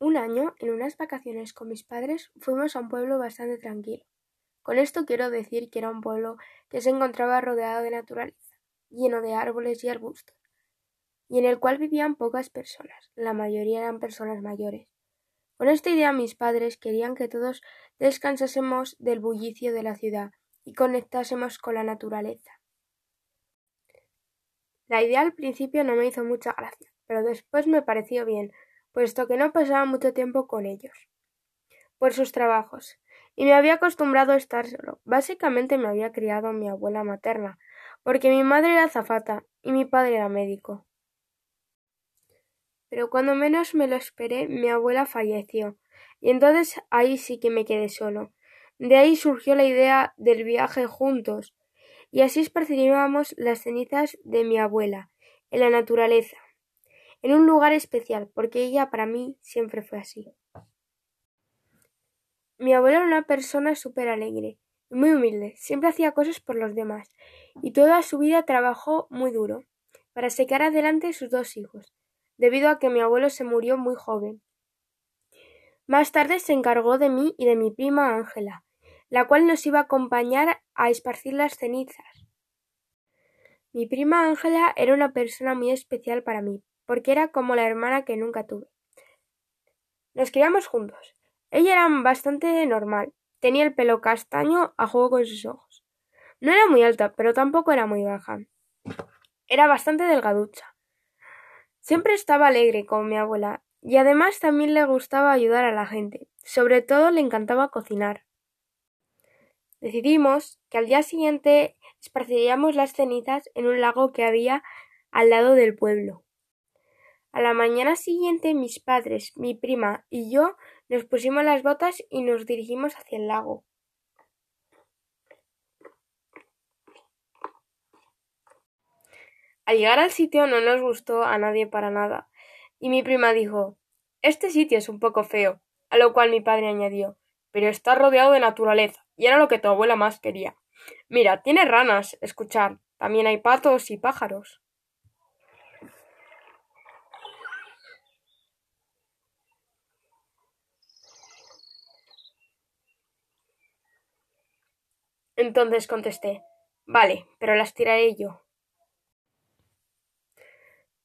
Un año, en unas vacaciones con mis padres, fuimos a un pueblo bastante tranquilo. Con esto quiero decir que era un pueblo que se encontraba rodeado de naturaleza, lleno de árboles y arbustos, y en el cual vivían pocas personas, la mayoría eran personas mayores. Con esta idea mis padres querían que todos descansásemos del bullicio de la ciudad y conectásemos con la naturaleza. La idea al principio no me hizo mucha gracia, pero después me pareció bien, puesto que no pasaba mucho tiempo con ellos, por sus trabajos, y me había acostumbrado a estar solo. Básicamente me había criado mi abuela materna, porque mi madre era zafata y mi padre era médico. Pero cuando menos me lo esperé, mi abuela falleció, y entonces ahí sí que me quedé solo. De ahí surgió la idea del viaje juntos, y así esparciríamos las cenizas de mi abuela en la naturaleza, en un lugar especial, porque ella para mí siempre fue así. Mi abuela era una persona súper alegre y muy humilde, siempre hacía cosas por los demás, y toda su vida trabajó muy duro para sacar adelante sus dos hijos, debido a que mi abuelo se murió muy joven. Más tarde se encargó de mí y de mi prima Ángela, la cual nos iba a acompañar a esparcir las cenizas. Mi prima Ángela era una persona muy especial para mí, porque era como la hermana que nunca tuve. Nos criamos juntos. Ella era bastante normal. Tenía el pelo castaño a juego con sus ojos. No era muy alta, pero tampoco era muy baja. Era bastante delgaducha. Siempre estaba alegre con mi abuela, y además también le gustaba ayudar a la gente. Sobre todo le encantaba cocinar. Decidimos que al día siguiente esparciríamos las cenizas en un lago que había al lado del pueblo. A la mañana siguiente mis padres, mi prima y yo nos pusimos las botas y nos dirigimos hacia el lago. Al llegar al sitio no nos gustó a nadie para nada, y mi prima dijo Este sitio es un poco feo, a lo cual mi padre añadió Pero está rodeado de naturaleza y era lo que tu abuela más quería. Mira, tiene ranas, escuchar. También hay patos y pájaros. Entonces contesté Vale, pero las tiraré yo.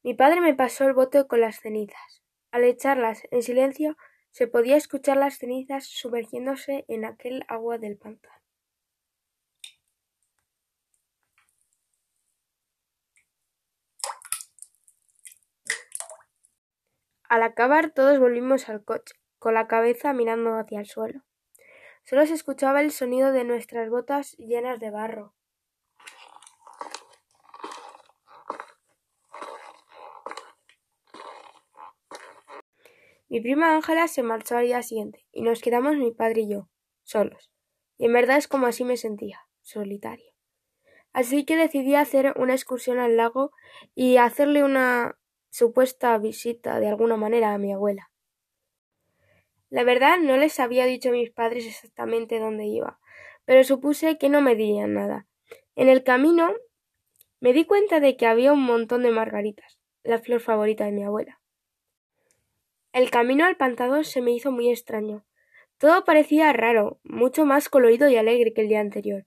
Mi padre me pasó el bote con las cenizas. Al echarlas en silencio, se podía escuchar las cenizas sumergiéndose en aquel agua del pantano. Al acabar todos volvimos al coche, con la cabeza mirando hacia el suelo. Solo se escuchaba el sonido de nuestras botas llenas de barro. Mi prima Ángela se marchó al día siguiente y nos quedamos mi padre y yo, solos. Y en verdad es como así me sentía, solitario. Así que decidí hacer una excursión al lago y hacerle una supuesta visita de alguna manera a mi abuela. La verdad no les había dicho a mis padres exactamente dónde iba, pero supuse que no me dirían nada. En el camino me di cuenta de que había un montón de margaritas, la flor favorita de mi abuela. El camino al pantano se me hizo muy extraño. Todo parecía raro, mucho más colorido y alegre que el día anterior.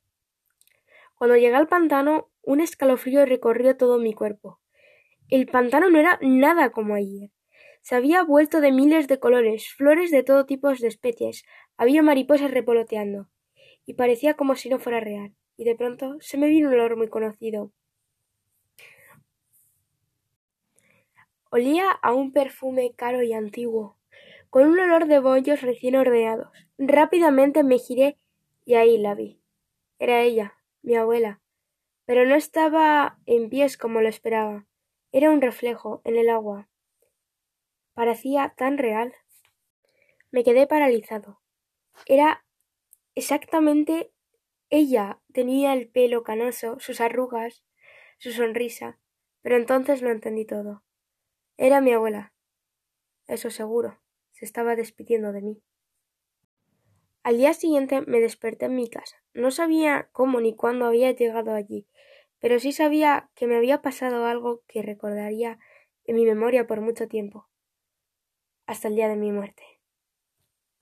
Cuando llegué al pantano, un escalofrío recorrió todo mi cuerpo. El pantano no era nada como ayer. Se había vuelto de miles de colores, flores de todo tipo de especies, había mariposas revoloteando, y parecía como si no fuera real. Y de pronto se me vino un olor muy conocido, Olía a un perfume caro y antiguo, con un olor de bollos recién ordenados. Rápidamente me giré y ahí la vi. Era ella, mi abuela, pero no estaba en pies como lo esperaba. Era un reflejo en el agua. Parecía tan real. Me quedé paralizado. Era exactamente ella. Tenía el pelo canoso, sus arrugas, su sonrisa, pero entonces lo entendí todo. Era mi abuela. Eso seguro. Se estaba despidiendo de mí. Al día siguiente me desperté en mi casa. No sabía cómo ni cuándo había llegado allí, pero sí sabía que me había pasado algo que recordaría en mi memoria por mucho tiempo. Hasta el día de mi muerte.